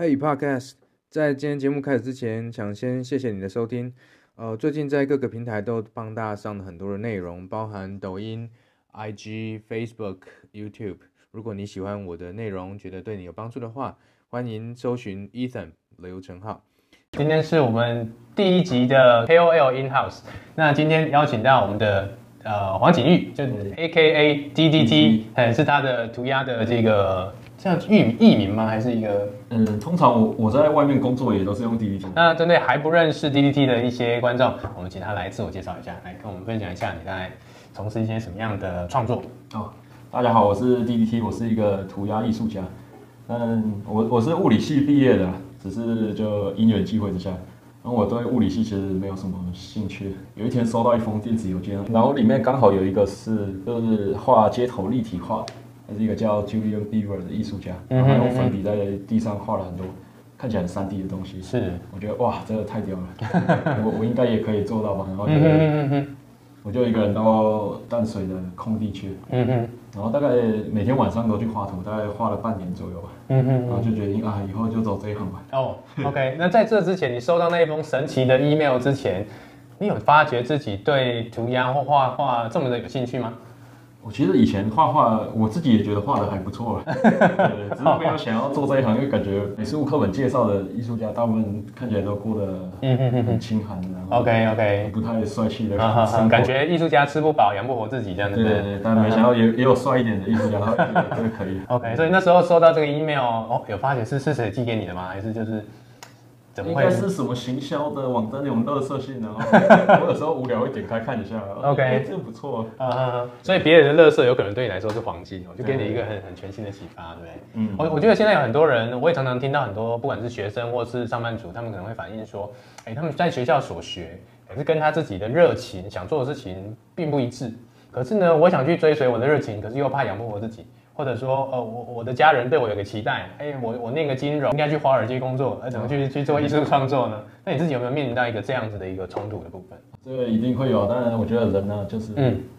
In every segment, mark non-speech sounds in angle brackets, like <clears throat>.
Hey Podcast，在今天节目开始之前，想先谢谢你的收听。呃，最近在各个平台都帮大家上了很多的内容，包含抖音、IG、Facebook、YouTube。如果你喜欢我的内容，觉得对你有帮助的话，欢迎搜寻 Ethan 刘成浩。今天是我们第一集的 KOL In House。那今天邀请到我们的呃黄景玉，就是 AKA DDT，还是他的涂鸦的这个。像艺艺名吗？还是一个？嗯，通常我我在外面工作也都是用 DDT。那针对还不认识 DDT 的一些观众，我们请他来自我介绍一下，来跟我们分享一下你在从事一些什么样的创作。哦，大家好，我是 DDT，我是一个涂鸦艺术家。嗯，我我是物理系毕业的，只是就因缘际会之下，然后我对物理系其实没有什么兴趣。有一天收到一封电子邮件，然后里面刚好有一个是就是画街头立体画。是一个叫 Julian Beaver 的艺术家，然后用粉笔在地上画了很多看起来很 3D 的东西。是，我觉得哇，真的太屌了，<laughs> 我我应该也可以做到吧？然后就我就一个人到淡水的空地去，然后大概每天晚上都去画图，大概画了半年左右吧。然后就决定啊，以后就走这一行吧。哦，OK，那在这之前，你收到那一封神奇的 email 之前，你有发觉自己对涂鸦或画画这么的有兴趣吗？我其实以前画画，我自己也觉得画的还不错 <laughs> 了，只是没有想要做这一行，因为感觉美术课本介绍的艺术家，大部分看起来都过得很清寒，然后 OK OK，不太帅气的 <laughs> 感觉，艺术家吃不饱养不活自己这样子。对对对，但没想到也也有帅一点的艺术家，这个可以。OK，所以那时候收到这个 email，哦，有发觉是是谁寄给你的吗？还是就是？应该是什么行销的网站那种乐色信，然后 <laughs> 我有时候无聊会点开看一下。OK，这不错啊。所以别人的垃圾有可能对你来说是黄金，我就给你一个很很全新的启发，对不对？嗯。我我觉得现在有很多人，我也常常听到很多，不管是学生或是上班族，他们可能会反映说，哎，他们在学校所学，可是跟他自己的热情想做的事情并不一致。可是呢，我想去追随我的热情，可是又怕养不活自己。或者说，呃，我我的家人对我有个期待，哎，我我念个金融，应该去华尔街工作，呃，怎么去去做艺术创作呢？<laughs> 那你自己有没有面临到一个这样子的一个冲突的部分？这个一定会有，当然，我觉得人呢，就是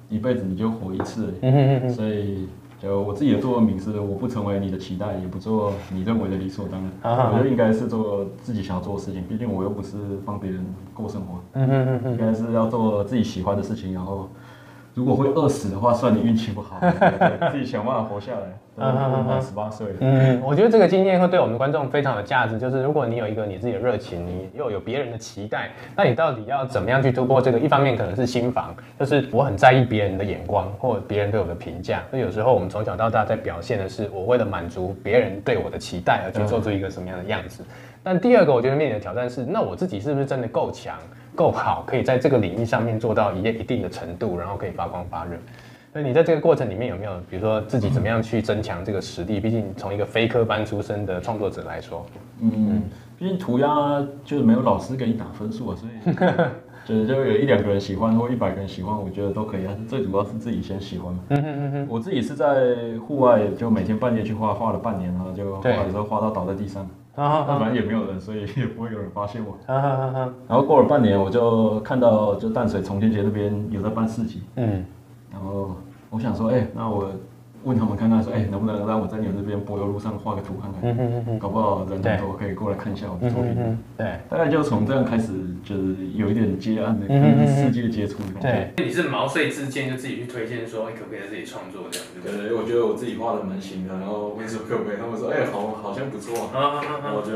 一辈子你就活一次，嗯、所以就我自己的座右铭是：我不成为你的期待，也不做你认为的理所当然。我觉得应该是做自己想要做的事情，毕竟我又不是帮别人过生活，嗯哼哼哼应该是要做自己喜欢的事情，然后。如果会饿死的话，算你运气不好，<laughs> 自己想办法活下来。嗯，<laughs> 十八岁。嗯，我觉得这个经验会对我们观众非常有价值。就是如果你有一个你自己的热情，你又有别人的期待，那你到底要怎么样去突破这个？一方面可能是心防，就是我很在意别人的眼光或别人对我的评价。所以有时候我们从小到大在表现的是，我为了满足别人对我的期待而去做出一个什么样的样子。但第二个，我觉得面临的挑战是，那我自己是不是真的够强？够好，可以在这个领域上面做到一一定的程度，然后可以发光发热。所以你在这个过程里面有没有，比如说自己怎么样去增强这个实力？毕竟从一个非科班出身的创作者来说，嗯，毕竟涂鸦就是没有老师给你打分数啊，所以 <laughs> 就是就有一两个人喜欢或一百个人喜欢，我觉得都可以啊。最主要是自己先喜欢嘛。嗯嗯嗯嗯。我自己是在户外，就每天半夜去画，画了半年，然后就画的时候画到倒在地上。啊，反正也没有人，所以也不会有人发现我。啊啊啊！然后过了半年，我就看到就淡水重庆街那边有在办市集。嗯。然后我想说，哎，那我问他们看看，说，哎，能不能让我在你们这边柏油路上画个图看看？嗯嗯嗯。搞不好人很多，可以过来看一下我的作品。嗯对。大概就从这样开始，就是有一点接案的跟世界接触的感觉。对。你是毛遂自荐，就自己去推荐说，哎，可不可以在这里创作这样？对，我觉得我自己画的蛮行的，然后问说可不可以，他们说，哎，好，好像不错。啊。然后就。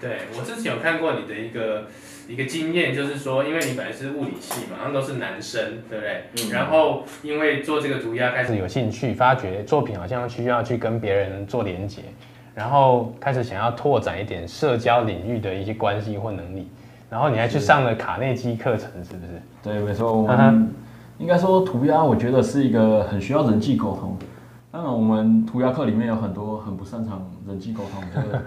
对，我之前有看过你的一个一个经验，就是说，因为你本来是物理系嘛，然后都是男生，对不对？嗯。然后因为做这个涂鸦开始有兴趣，发觉作品好像需要去跟别人做连接，然后开始想要拓展一点社交领域的一些关系或能力，然后你还去上了卡内基课程，是不是？对，没错。我们应该说涂鸦，我觉得是一个很需要人际沟通。当然，我们涂鸦课里面有很多很不擅长人际沟通，就是。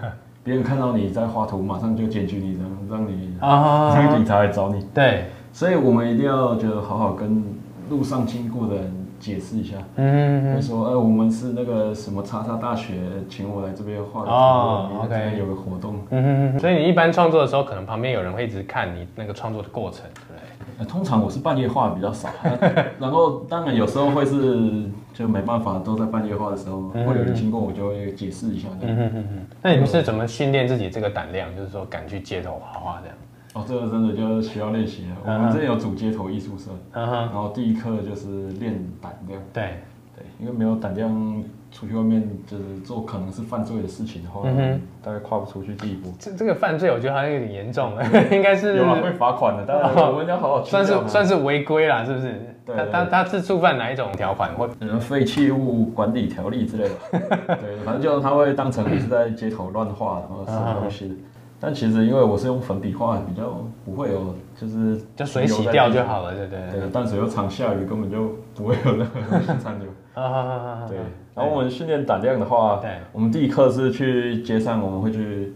别人看到你在画图，马上就检举你，让让你让警察来找你。对，所以我们一定要就好好跟路上经过的人解释一下，嗯嗯会说，哎，我们是那个什么叉叉大学，请我来这边画的，哦 OK 有个活动。嗯嗯嗯。所以你一般创作的时候，可能旁边有人会一直看你那个创作的过程，对？呃通常我是半夜画的比较少，啊 <laughs> 然后当然有时候会是就没办法都在半夜画的时候，会有人经过我就会解释一下嗯嗯。嗯。那你们是怎么训练自己这个胆量？就是说敢去街头画画这样？哦，这个真的就是需要练习了。我们这边有组街头艺术社，嗯哼。然后第一课就是练胆量。对。对，因为没有胆量出去外面就是做可能是犯罪的事情的话，嗯大概跨不出去第一步。这这个犯罪，我觉得好像有点严重了，应该是有啊，会罚款的，当然我们要好好算是算是违规啦，是不是？对他他他是触犯哪一种条款？或什么废弃物管理条例之类的。<laughs> 对，反正就他会当成你是在街头乱画，然后什么东西的。但其实因为我是用粉笔画，比较不会有，就是就水洗掉就好了，对对对。淡水又常下雨，根本就不会有任何残留。<laughs> 啊啊啊！对。然后我们训练胆量的话，对，我们第一课是去街上，我们会去，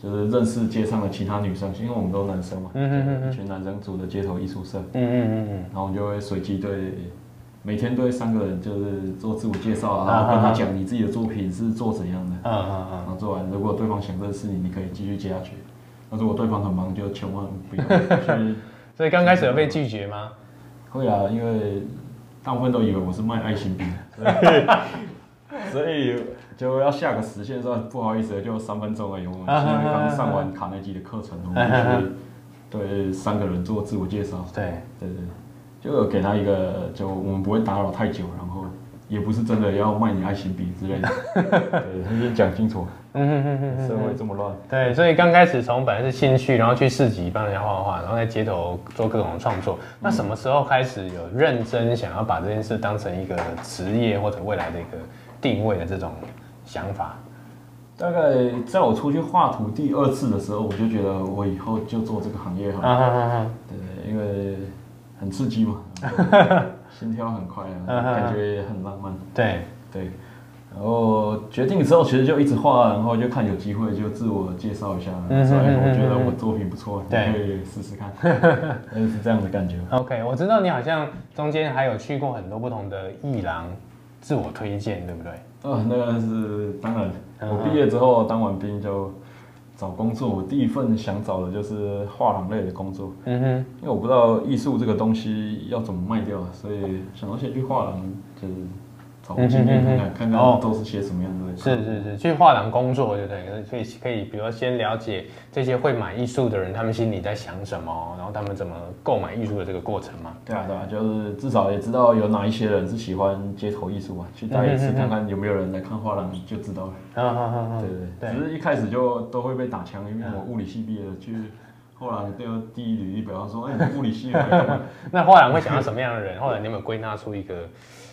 就是认识街上的其他女生，因为我们都男生嘛，嗯嗯嗯，一群男生组的街头艺术社，嗯嗯嗯嗯，然后我们就会随机对，每天对三个人就是做自我介绍啊，然后跟他讲你自己的作品是做怎样的，嗯嗯嗯，然后做完，如果对方想认识你，你可以继续接下去，那如果对方很忙，就千万不要去。<laughs> 所以刚开始有被拒绝吗？会啊，因为大部分都以为我是卖爱心笔，<laughs> 所以，就要下个时限说不好意思，就三分钟而已。我们现在刚上完卡耐基的课程，我们就是对三个人做自我介绍。对对对，就有给他一个，就我们不会打扰太久，然后也不是真的要卖你爱心笔之类的。<laughs> 对，先讲清楚。嗯哼哼哼，社会这么乱。对，所以刚开始从本来是兴趣，然后去市集帮人家画画，然后在街头做各种创作。那什么时候开始有认真想要把这件事当成一个职业或者未来的一个定位的这种想法？大概在我出去画图第二次的时候，我就觉得我以后就做这个行业好了。对，因为很刺激嘛，<laughs> 心跳很快啊，感觉也很浪漫。对对。然后决定之后，其实就一直画，然后就看有机会就自我介绍一下，所以我觉得我作品不错，你可以试试看，<laughs> 是这样的感觉。OK，我知道你好像中间还有去过很多不同的艺廊自我推荐，对不对？呃，那个是当然，我毕业之后当完兵就找工作，我第一份想找的就是画廊类的工作。嗯哼，因为我不知道艺术这个东西要怎么卖掉，所以想到先去画廊就是。我今天看看看看都是些什么样的？是是是，去画廊工作对不对？可以可以，比如说先了解这些会买艺术的人，他们心里在想什么，然后他们怎么购买艺术的这个过程嘛？对啊对啊，就是至少也知道有哪一些人是喜欢街头艺术嘛，去待一次看看有没有人来看画廊就知道了。啊啊啊啊！对对对，只是一开始就都会被打枪，因为我物理系毕业的，去后来都要递履历表，说哎，你物理系的。<laughs> 那画廊会想要什么样的人？后来你有没有归纳出一个？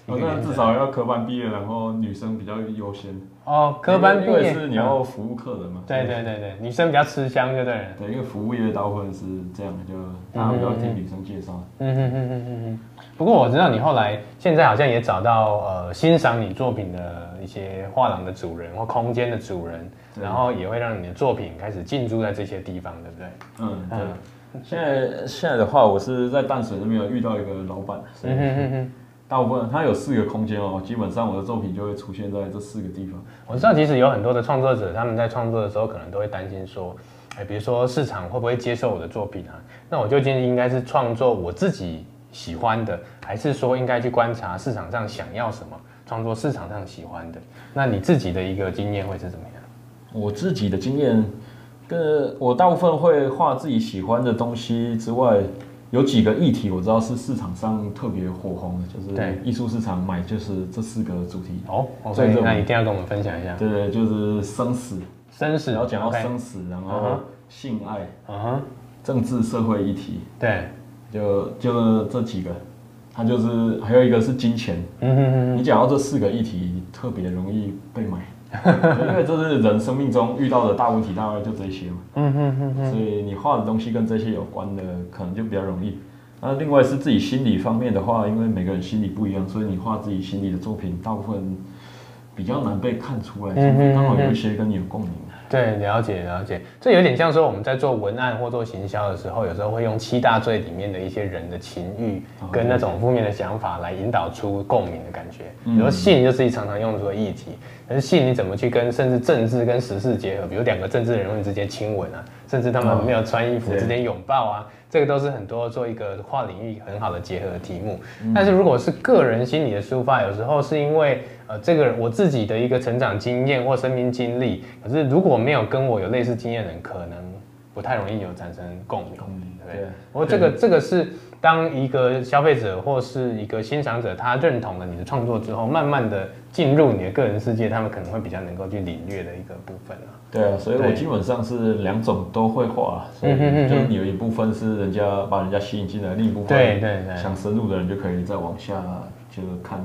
哦，那至少要科班毕业，然后女生比较优先。哦，科班毕业，因为是你要服务客人嘛。对对对对，女生比较吃香，对不对？对，因为服务业大部分是这样的，就大家比较听女生介绍。嗯哼哼哼哼哼。不过我知道你后来现在好像也找到呃欣赏你作品的一些画廊的主人或空间的主人，然后也会让你的作品开始进驻在这些地方，对不对？嗯，对。现在现在的话，我是在淡水那边有遇到一个老板。嗯哼哼哼。大部分它有四个空间哦，基本上我的作品就会出现在这四个地方。我知道，其实有很多的创作者，他们在创作的时候，可能都会担心说，哎，比如说市场会不会接受我的作品啊？那我究竟应该是创作我自己喜欢的，还是说应该去观察市场上想要什么，创作市场上喜欢的？那你自己的一个经验会是怎么样？我自己的经验，跟我大部分会画自己喜欢的东西之外。有几个议题我知道是市场上特别火红的，就是艺术市场买就是这四个主题。哦，所以那一定要跟我们分享一下。对对，就是生死，生死，然后讲到生死，然后性爱，啊，政治社会议题，对，就就这几个，它就是还有一个是金钱，嗯哼哼，你讲到这四个议题特别容易被买。<laughs> 因为这是人生命中遇到的大问题，大概就这些嘛。嗯嗯嗯，所以你画的东西跟这些有关的，可能就比较容易。那另外是自己心理方面的话，因为每个人心理不一样，所以你画自己心理的作品，大部分比较难被看出来。嗯嗯，刚好有一些跟你有共鸣。对，了解了解，这有点像说我们在做文案或做行销的时候，有时候会用七大罪里面的一些人的情欲跟那种负面的想法来引导出共鸣的感觉。比如说性就是一常常用出的议题，可是性你怎么去跟甚至政治跟时事结合？比如两个政治人物之间亲吻啊，甚至他们没有穿衣服之间拥抱啊，这个都是很多做一个跨领域很好的结合的题目。但是如果是个人心理的抒发，有时候是因为。呃，这个我自己的一个成长经验或生命经历，可是如果没有跟我有类似经验的人，可能不太容易有产生共鸣。对不，对。不过这个这个是当一个消费者或是一个欣赏者，他认同了你的创作之后，慢慢的进入你的个人世界，他们可能会比较能够去领略的一个部分啊。对啊，所以我基本上是两种都会画，所以就你有一部分是人家把人家吸引进来，另一部分对对对，想深入的人就可以再往下就看。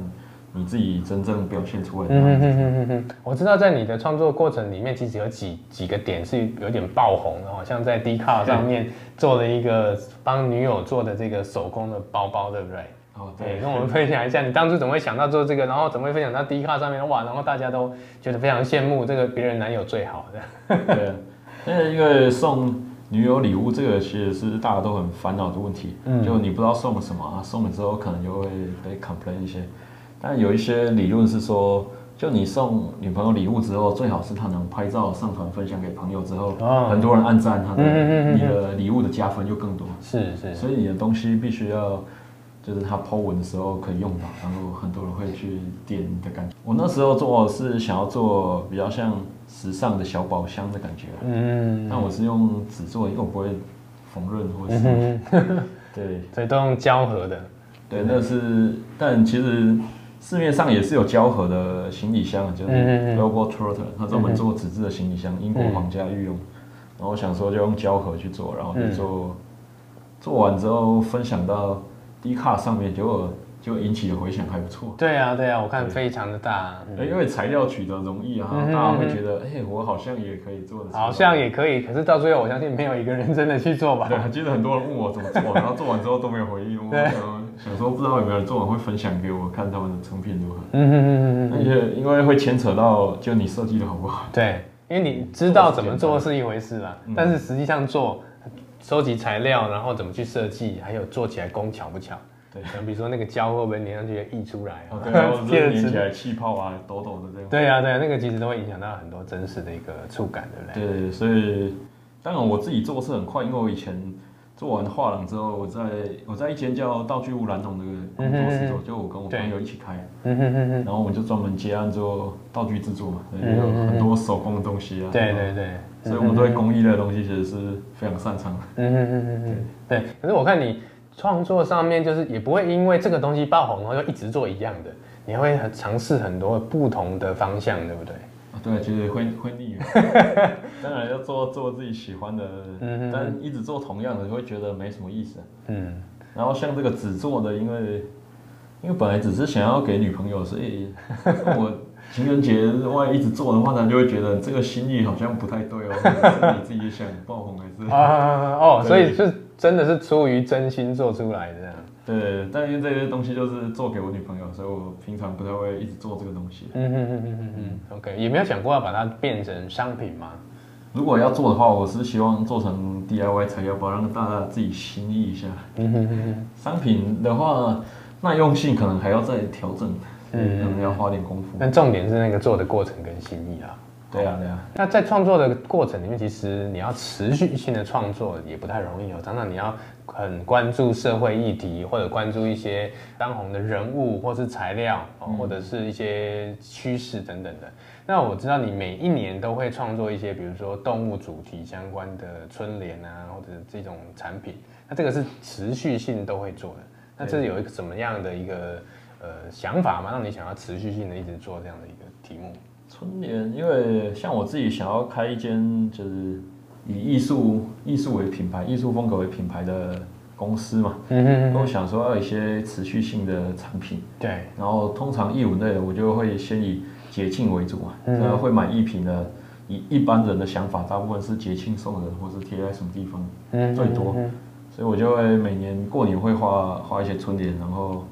你自己真正表现出来的。嗯嗯嗯嗯嗯。我知道在你的创作过程里面，其实有几几个点是有点爆红的，好像在 Dcard 上面做了一个帮女友做的这个手工的包包，对不对？哦，对。跟我们分享一下，你当初怎么会想到做这个，然后怎么会分享到 Dcard 上面？哇，然后大家都觉得非常羡慕，这个别人男友最好的。对。因为因为送女友礼物这个其实是大家都很烦恼的问题，嗯，就你不知道送什么啊，送了之后可能就会被 complain 一些。但有一些理论是说，就你送女朋友礼物之后，最好是她能拍照上传分享给朋友之后，很多人按赞，她的你的礼物的加分就更多。是是。所以你的东西必须要，就是他 po 文的时候可以用到，然后很多人会去点的感觉。我那时候做是想要做比较像时尚的小宝箱的感觉。嗯。那我是用纸做，因为我不会缝纫或者是。<laughs> 对。所以都用胶合的。对，那是，但其实。市面上也是有胶盒的行李箱，就是 Globetrotter，它专门做纸质的行李箱，英国皇家御用。然后我想说就用胶盒去做，然后就做，做完之后分享到 Dcard 上面，结果。就引起的回响还不错。对啊，对啊，我看非常的大。因为材料取得容易啊，大家会觉得，哎，我好像也可以做的。好像也可以，可是到最后，我相信没有一个人真的去做吧。对，其实很多人问我怎么做，<laughs> 然后做完之后都没有回应。我想想说，不知道有没有人做完会分享给我看他们的成品如何。嗯嗯嗯嗯。而且因为会牵扯到，就你设计的好不好？对，因为你知道怎么做是一回事啦，但是实际上做，收集材料，然后怎么去设计，还有做起来工巧不巧。对，像比如说那个胶会不会粘上去溢出来啊？对，<laughs> 粘起来气泡啊，抖抖的这样。对啊，对啊，那个其实都会影响到很多真实的一个触感，对不对？对，所以当然我自己做是很快，因为我以前做完画廊之后，我在我在一间叫道具屋蓝龙的工作室做，就我跟我朋友一起开，然后我们就专门接案做道具制作嘛，有很多手工的东西啊。对对对，所以我们对工艺类的东西其实是非常擅长的。嗯嗯嗯嗯，对。可是我看你。创作上面就是也不会因为这个东西爆红，然后就一直做一样的，你会尝试很多不同的方向，对不对？啊，对，其实会会腻。<laughs> 当然要做做自己喜欢的，嗯、但一直做同样的，你会觉得没什么意思。嗯。然后像这个纸做的，因为因为本来只是想要给女朋友，所以我情人节万一一直做的话，他就会觉得这个心意好像不太对哦。是你自己想爆红还是？啊哦，所以是。真的是出于真心做出来的，对。但因为这些东西就是做给我女朋友，所以我平常不太会一直做这个东西。嗯嗯嗯嗯嗯 OK，也没有想过要把它变成商品吗？如果要做的话，我是希望做成 DIY 材料包，让大家自己心意一下。嗯哼哼哼。商品的话，耐用性可能还要再调整，嗯，可能要花点功夫。但重点是那个做的过程跟心意啊。对啊，对啊。那在创作的过程里面，其实你要持续性的创作也不太容易哦。常常你要很关注社会议题，或者关注一些当红的人物，或是材料，或者是一些趋势等等的。嗯、那我知道你每一年都会创作一些，比如说动物主题相关的春联啊，或者这种产品。那这个是持续性都会做的。那这是有一个什么样的一个呃想法吗？让你想要持续性的一直做这样的一个题目？春联，因为像我自己想要开一间就是以艺术艺术为品牌、艺术风格为品牌的公司嘛，嗯嗯，我想说要有一些持续性的产品，对，然后通常艺文类的我就会先以节庆为主嘛，嗯。哼，会买艺品的，以一般人的想法，大部分是节庆送人或是贴在什么地方，嗯，最多，所以我就会每年过年会画画一些春联，然后。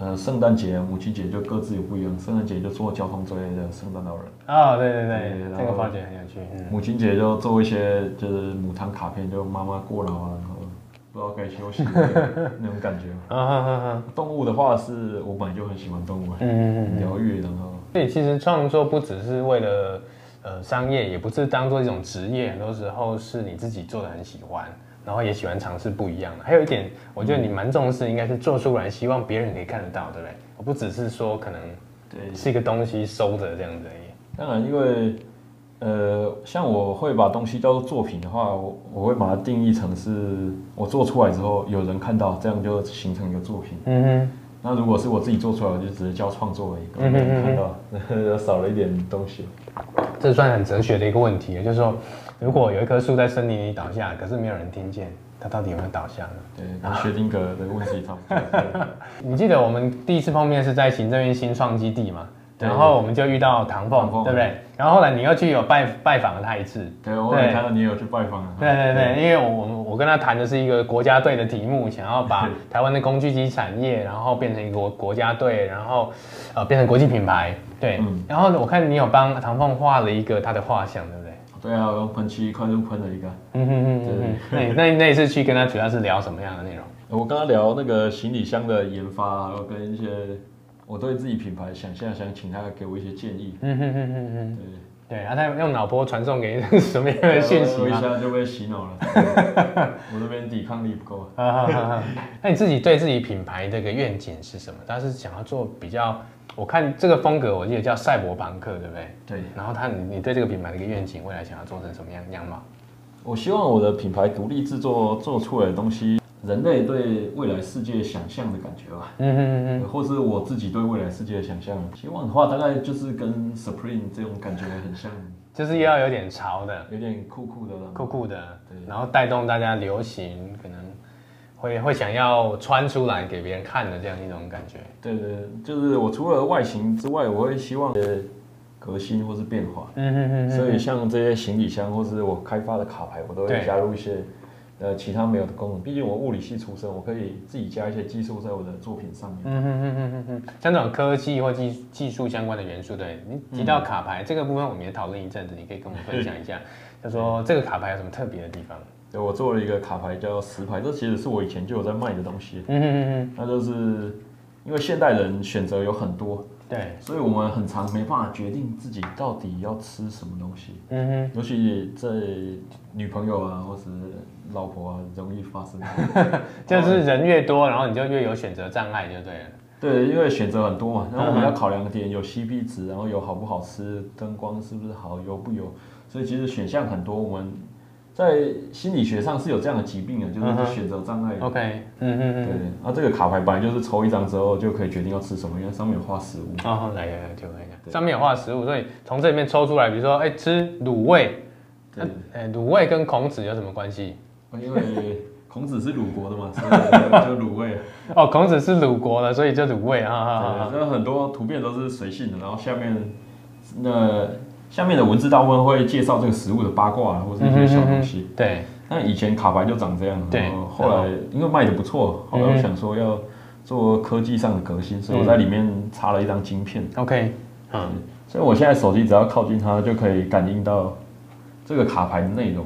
呃，圣诞节、母亲节就各自有不一样。圣诞节就做交通之类的圣诞老人。哦，对对对，对这个发觉很有趣。嗯、母亲节就做一些就是母汤卡片，就妈妈过劳啊，然后不知道该休息那种感觉。<laughs> 啊哈哈哈。动物的话是我本来就很喜欢动物，嗯嗯嗯，疗愈，然后。所以其实创作不只是为了呃商业，也不是当做一种职业，很多时候是你自己做的很喜欢。然后也喜欢尝试不一样的，还有一点，我觉得你蛮重视，应该是做出来，希望别人可以看得到，对不对？我不只是说可能对是一个东西收着这样子而已。当然，因为呃，像我会把东西叫做作品的话，我我会把它定义成是我做出来之后有人看到，这样就形成一个作品。嗯哼。那如果是我自己做出来，我就只是叫创作而已，没人看到，那 <laughs> 少了一点东西。这算很哲学的一个问题，就是说。如果有一棵树在森林里倒下，可是没有人听见，它到底有没有倒下呢？对，跟薛丁格的问题差不多。你记得我们第一次碰面是在行政院新创基地嘛？然后我们就遇到唐凤，对不对？然后后来你又去有拜拜访了他一次。对，我也看到你有去拜访。对对对，因为我我我跟他谈的是一个国家队的题目，想要把台湾的工具机产业，然后变成一个国国家队，然后呃变成国际品牌。对，然后我看你有帮唐凤画了一个他的画像，对不对？对啊，我用喷漆快速喷了一个。嗯哼哼哼。对，那那一次去跟他主要是聊什么样的内容？我跟他聊那个行李箱的研发，然后跟一些我对自己品牌想象，想请他给我一些建议。嗯哼哼哼哼。对对，然后他用脑波传送给什么样的信息？一下就被洗脑了。我这边抵抗力不够。<laughs> 那你自己对自己品牌这个愿景是什么？他是想要做比较。我看这个风格，我记得叫赛博朋克，对不对？对。然后他，你你对这个品牌的一个愿景，未来想要做成什么样样貌？我希望我的品牌独立制作做出来的东西，人类对未来世界想象的感觉吧。嗯嗯嗯。或是我自己对未来世界的想象，希望的话大概就是跟 Supreme 这种感觉很像，就是要有点潮的，有点酷酷的，酷酷的。对。然后带动大家流行，可能。会会想要穿出来给别人看的这样一种感觉。对对，就是我除了外形之外，我会希望革新或是变化。嗯嗯嗯。所以像这些行李箱或是我开发的卡牌，我都会加入一些呃其他没有的功能。毕竟我物理系出身，我可以自己加一些技术在我的作品上面。嗯嗯嗯嗯嗯。像这种科技或技技术相关的元素，对你提到卡牌这个部分，我们也讨论一阵子，你可以跟我们分享一下，<laughs> 他说这个卡牌有什么特别的地方？对，我做了一个卡牌叫石牌，这其实是我以前就有在卖的东西。嗯哼哼，那就是因为现代人选择有很多，对，所以我们很常没办法决定自己到底要吃什么东西。嗯哼，尤其在女朋友啊，或是老婆啊，容易发生。<laughs> 就是人越多，然后你就越有选择障碍，就对了。对，因为选择很多嘛，然后我们要考量的点有 CP 值，然后有好不好吃，灯光是不是好，油不油，所以其实选项很多，我们。在心理学上是有这样的疾病的，就是选择障碍。OK，嗯嗯嗯，对。那这个卡牌本来就是抽一张之后就可以决定要吃什么，因为上面有画食物。哦，来来来，就看一下，上面有画食物，所以从这里面抽出来，比如说，哎，吃卤味。对。哎，卤味跟孔子有什么关系？因为孔子是鲁国的嘛，所以 <laughs> 就卤味。哦，孔子是鲁国的，所以就卤味啊。对，那很多图片都是随性的，然后下面那。下面的文字大部分会介绍这个食物的八卦或者一些小东西。对。那以前卡牌就长这样。对。然后后来因为卖的不错，后来我想说要做科技上的革新，所以我在里面插了一张晶片。OK。嗯。所以我现在手机只要靠近它，就可以感应到这个卡牌的内容。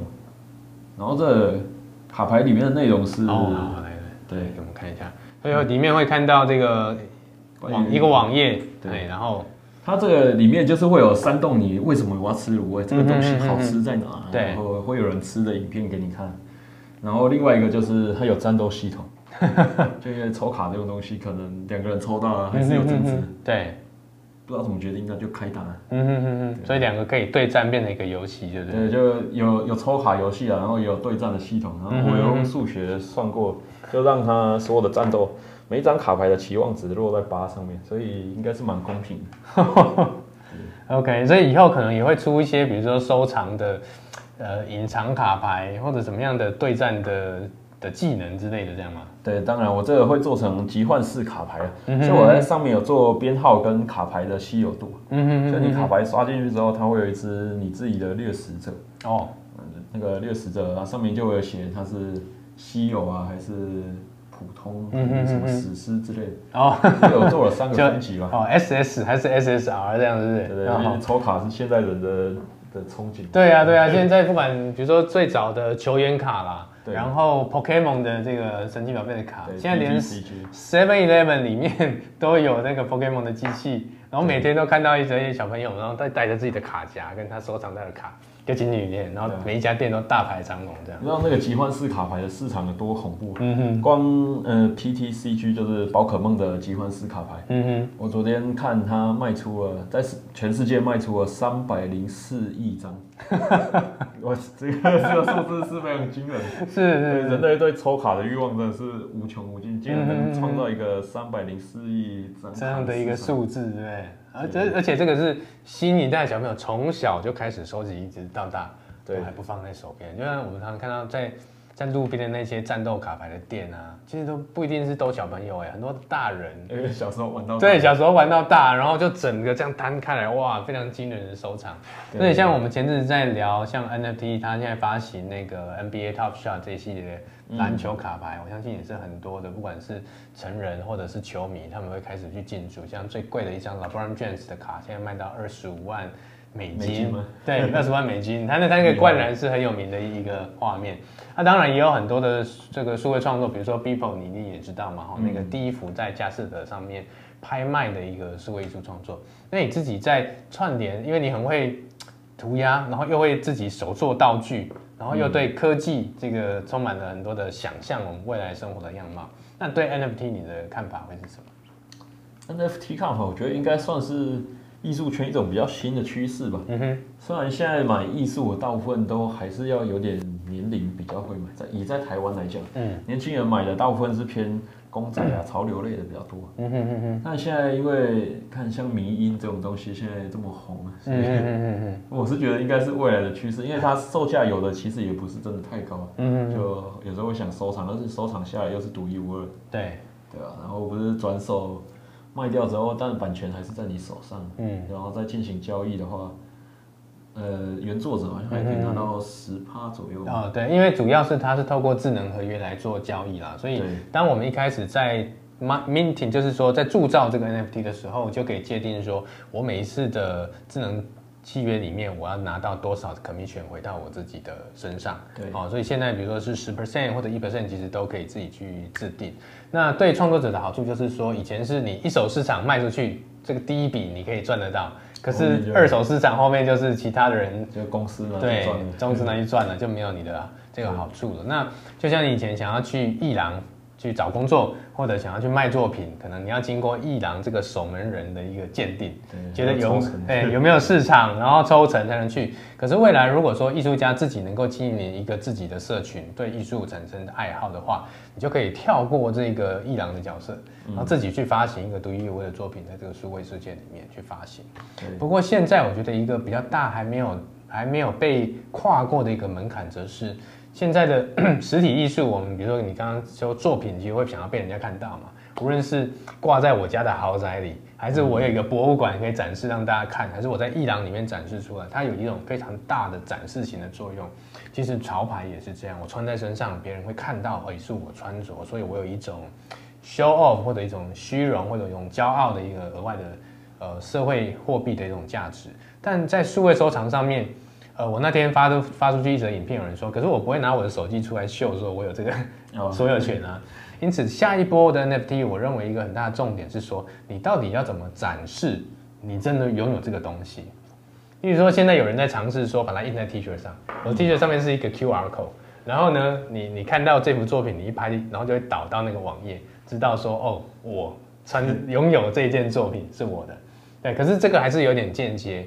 然后这卡牌里面的内容是。哦，来来。对，给我们看一下。所以里面会看到这个网一个网页。对，然后。它这个里面就是会有煽动你为什么我要吃卤味，这个东西好吃在哪？对，然后会有人吃的影片给你看。然后另外一个就是它有战斗系统，就因为抽卡这种东西，可能两个人抽到了还是有争执，对，不知道怎么决定，那就开打。嗯哼哼哼，所以两个可以对战变成一个游戏，对不对？对，就有有抽卡游戏啊，然后也有对战的系统，然后我用数学算过，就让它所有的战斗。每一张卡牌的期望值落在八上面，所以应该是蛮公平的。<laughs> OK，所以以后可能也会出一些，比如说收藏的，呃，隐藏卡牌或者怎么样的对战的的技能之类的，这样吗？对，当然我这个会做成集换式卡牌，嗯、所以我在上面有做编号跟卡牌的稀有度。嗯哼，所以你卡牌刷进去之后，它会有一只你自己的掠食者。哦，那个掠食者，它上面就会有写它是稀有啊还是。普通，什么史诗之类的。哦，有做了三个 <laughs> 分级吧？哦，SS 还是 SSR 这样子，对不对？对对，抽卡是现代人的的憧憬。对啊，对啊，现在不管比如说最早的球员卡啦，对然后 Pokemon 的这个神奇宝贝的卡，现在连 Seven Eleven 里面 <laughs> 都有那个 Pokemon 的机器，然后每天都看到一些小朋友，然后带带着自己的卡夹跟他收藏他的卡。就进去里面，然后每一家店都大排长龙这样。你知道那个集换式卡牌的市场有多恐怖？嗯哼，光呃 PTCG 就是宝可梦的集换式卡牌。嗯哼，我昨天看它卖出了，在全世界卖出了三百零四亿张。<laughs> 我这个这个数字是非常惊人。是是，是。人类对抽卡的欲望真的是无穷无尽，竟然能创造一个三百零四亿张这样的一个数字，对不对？而且而且这个是新一代小朋友从小就开始收集，一直到大，对，还不放在手边。就像我们常常看到在在路边的那些战斗卡牌的店啊，其实都不一定是都小朋友哎，很多大人，因为小时候玩到对，小时候玩到大，然后就整个这样摊开来，哇，非常惊人的收藏。所以像我们前阵子在聊，像 NFT，它现在发行那个 NBA Top Shot 这一系列篮球卡牌，我相信也是很多的，不管是成人或者是球迷，他们会开始去进驻。像最贵的一张 LeBron James 的卡，现在卖到二十五万美金，美金吗？对，<laughs> 二十万美金。他那他那个灌篮是很有名的一个画面。那、啊、当然也有很多的这个数位创作，比如说 Beeple，你你也知道嘛，哈、嗯，那个第一幅在佳士得上面拍卖的一个数位艺术创作。那你自己在串联，因为你很会涂鸦，然后又会自己手做道具。然后又对科技这个充满了很多的想象，我们未来生活的样貌。那对 NFT 你的看法会是什么？NFT 看法，我觉得应该算是艺术圈一种比较新的趋势吧。嗯哼，虽然现在买艺术的大部分都还是要有点年龄比较会买，在以在台湾来讲，嗯，年轻人买的大部分是偏。公仔啊，潮流类的比较多。嗯哼哼哼。但现在因为看像迷音这种东西，现在这么红啊，所以我是觉得应该是未来的趋势，因为它售价有的其实也不是真的太高。嗯就有时候会想收藏，但是收藏下来又是独一无二。对。对啊，然后不是转手卖掉之后，但版权还是在你手上。嗯。然后再进行交易的话。呃，原作者好像还可以拿到十趴左右。哦，对，因为主要是它是透过智能合约来做交易啦，所以当我们一开始在 minting，就是说在铸造这个 NFT 的时候，就可以界定说，我每一次的智能契约里面，我要拿到多少 commission 回到我自己的身上。对，哦，所以现在比如说是十 percent 或者一 percent，其实都可以自己去制定。那对创作者的好处就是说，以前是你一手市场卖出去，这个第一笔你可以赚得到。可是二手市场后面就是其他的人，就公司嘛，对，公司那去赚了就没有你的这个好处了。那就像你以前想要去艺廊去找工作，或者想要去卖作品，可能你要经过艺廊这个守门人的一个鉴定，觉得有哎有没有市场，<laughs> 然后抽成才能去。可是未来如果说艺术家自己能够经营一个自己的社群，对艺术产生的爱好的话，你就可以跳过这个艺廊的角色，然后自己去发行一个独一无二的作品，在这个数位世界里面去发行。不过现在我觉得一个比较大还没有还没有被跨过的一个门槛，则是。现在的 <clears throat> 实体艺术，我们比如说你刚刚说作品，其实会想要被人家看到嘛。无论是挂在我家的豪宅里，还是我有一个博物馆可以展示让大家看，还是我在艺廊里面展示出来，它有一种非常大的展示型的作用。其实潮牌也是这样，我穿在身上，别人会看到，哎，是我穿着，所以我有一种 show off 或者一种虚荣或者一种骄傲的一个额外的呃社会货币的一种价值。但在数位收藏上面。呃，我那天发都发出去一则影片，有人说，可是我不会拿我的手机出来秀，说我有这个 <laughs> 所有权啊。因此，下一波的 NFT，我认为一个很大的重点是说，你到底要怎么展示你真的拥有这个东西。例如说，现在有人在尝试说，把它印在 T 恤上，我 T 恤上面是一个 QR code，然后呢，你你看到这幅作品，你一拍，然后就会导到那个网页，知道说，哦，我穿拥有这件作品是我的。对，可是这个还是有点间接。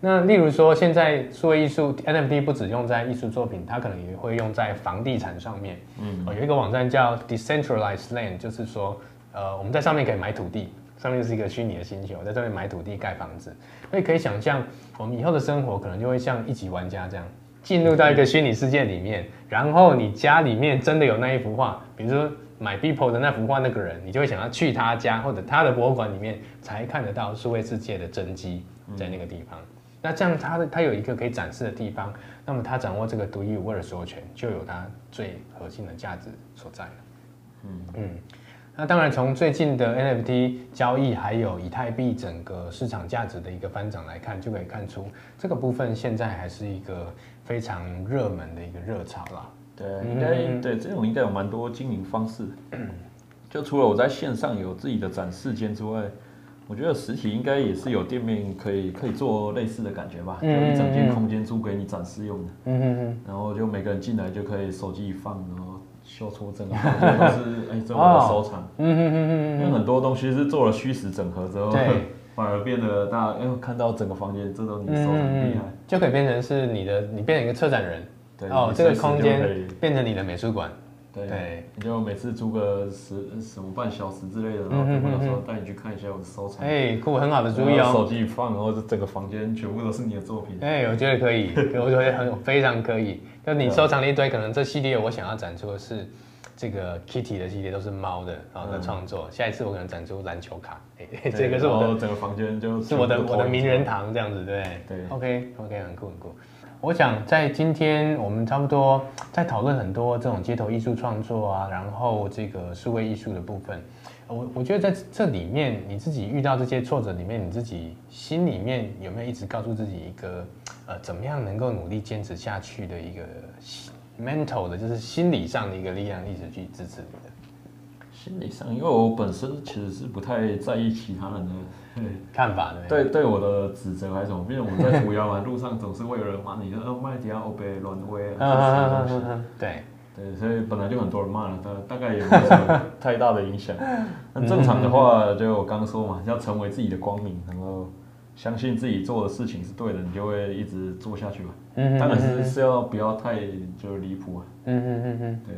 那例如说，现在数位艺术 NFT 不只用在艺术作品，它可能也会用在房地产上面。嗯，哦有一个网站叫 Decentralized Land，就是说，呃，我们在上面可以买土地，上面是一个虚拟的星球，在上面买土地盖房子。所以可以想象，我们以后的生活可能就会像一级玩家这样，进入到一个虚拟世界里面，然后你家里面真的有那一幅画，比如说买 People 的那幅画，那个人，你就会想要去他家或者他的博物馆里面才看得到数位世界的真迹在那个地方。那这样，它的它有一个可以展示的地方，那么它掌握这个独一无二的所有权，就有它最核心的价值所在了。嗯嗯。那当然，从最近的 NFT 交易，还有以太币整个市场价值的一个翻涨来看，就可以看出这个部分现在还是一个非常热门的一个热潮啦。对，应该、嗯、对这种应该有蛮多经营方式。就除了我在线上有自己的展示间之外，我觉得实体应该也是有店面可以可以做类似的感觉吧，就一整间空间租给你展示用的。嗯嗯嗯。然后就每个人进来就可以手机一放，然后。秀出整个都是 <laughs> 哎，这我的收藏。嗯嗯嗯嗯，因为很多东西是做了虚实整合之后，对，<laughs> 反而变得大家哎看到整个房间，这都你收藏厉害，就可以变成是你的，你变成一个策展人。对哦，这个空间变成你的美术馆。对，你就每次租个十什么半小时之类的，然后跟朋友说带你去看一下我的收藏。哎，酷，很好的主意哦。手机一放，然后这整个房间全部都是你的作品。哎，我觉得可以，我觉得很非常可以。就你收藏了一堆，可能这系列我想要展出的是这个 Kitty 的系列，都是猫的然后的创作。下一次我可能展出篮球卡，哎，这个是我的整个房间就是我的我的名人堂这样子，对对。OK OK，很酷很酷。我想在今天我们差不多在讨论很多这种街头艺术创作啊，然后这个数位艺术的部分，我我觉得在这里面你自己遇到这些挫折里面，你自己心里面有没有一直告诉自己一个呃怎么样能够努力坚持下去的一个 mental 的，就是心理上的一个力量，一直去支持你的？心理上，因为我本身其实是不太在意其他人的看法的，对对我的指责还是什么，因为我们在涂鸦嘛，路上总是会有人骂你，说哦麦迪亚欧贝乱威啊 <laughs> 这些东西，对对，所以本来就很多人骂了，大大概也没有什么太大的影响。<laughs> 那正常的话，就我刚说嘛，要成为自己的光明，然后相信自己做的事情是对的，你就会一直做下去嘛。嗯，当然是是要不要太就离谱啊。嗯嗯嗯嗯，对。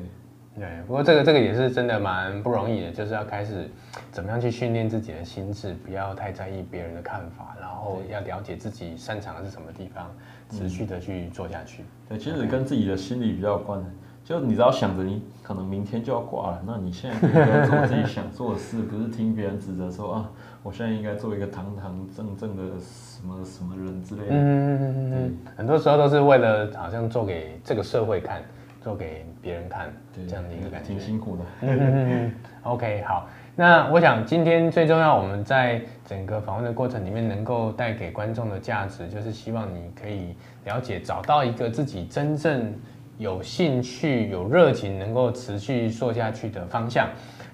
对，不过这个这个也是真的蛮不容易的，就是要开始怎么样去训练自己的心智，不要太在意别人的看法，然后要了解自己擅长的是什么地方，持续的去做下去。对，其实跟自己的心理比较有关的，就你只要想着你可能明天就要挂了，那你现在应该做自己想做的事，不是听别人指责说啊，我现在应该做一个堂堂正正的什么什么人之类的。嗯嗯嗯嗯，很多时候都是为了好像做给这个社会看。做给别人看，对这样的一个感觉，挺辛苦的。嗯 <laughs> 嗯 OK，好，那我想今天最重要，我们在整个访问的过程里面，能够带给观众的价值，就是希望你可以了解，找到一个自己真正有兴趣、有热情，能够持续做下去的方向。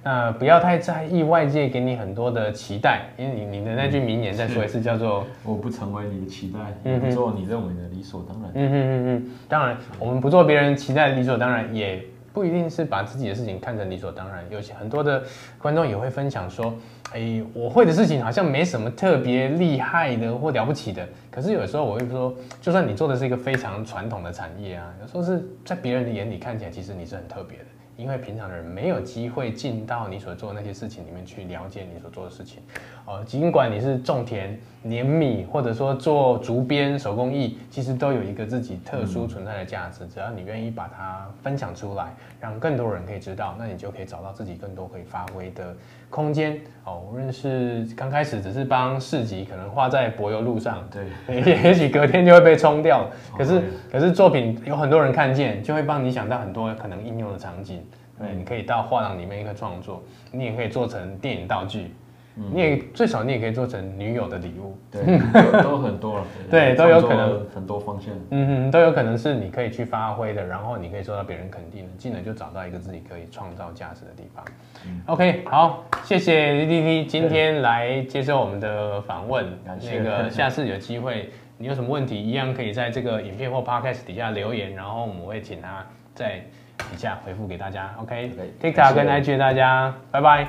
那不要太在意外界给你很多的期待，因为你你的那句名言再说一次，叫做“我不成为你的期待，也不做你认为的理所当然”。嗯嗯嗯嗯，当然，我们不做别人期待的理所当然，也不一定是把自己的事情看成理所当然。有些很多的观众也会分享说：“哎，我会的事情好像没什么特别厉害的或了不起的。”可是有时候我会说，就算你做的是一个非常传统的产业啊，有时候是在别人的眼里看起来，其实你是很特别的。因为平常的人没有机会进到你所做的那些事情里面去了解你所做的事情，呃，尽管你是种田、碾米，或者说做竹编、手工艺，其实都有一个自己特殊存在的价值。只要你愿意把它分享出来，让更多人可以知道，那你就可以找到自己更多可以发挥的空间。哦，无论是刚开始只是帮市集，可能画在柏油路上，对，也许隔天就会被冲掉。可是，可是作品有很多人看见，就会帮你想到很多可能应用的场景。对，你可以到画廊里面一个创作，你也可以做成电影道具，嗯、你也最少你也可以做成女友的礼物，对，<laughs> 都，很多了，<laughs> 对，都有可能。很多方向，嗯哼，都有可能是你可以去发挥的，然后你可以受到别人肯定的，进而就找到一个自己可以创造价值的地方。嗯、OK，好，谢谢 DDT 今天来接受我们的访问，对那个下次有机会你有什么问题，一样可以在这个影片或 Podcast 底下留言，然后我们会请他在。底下回复给大家，OK，TikTok 跟 IG 大家，拜拜，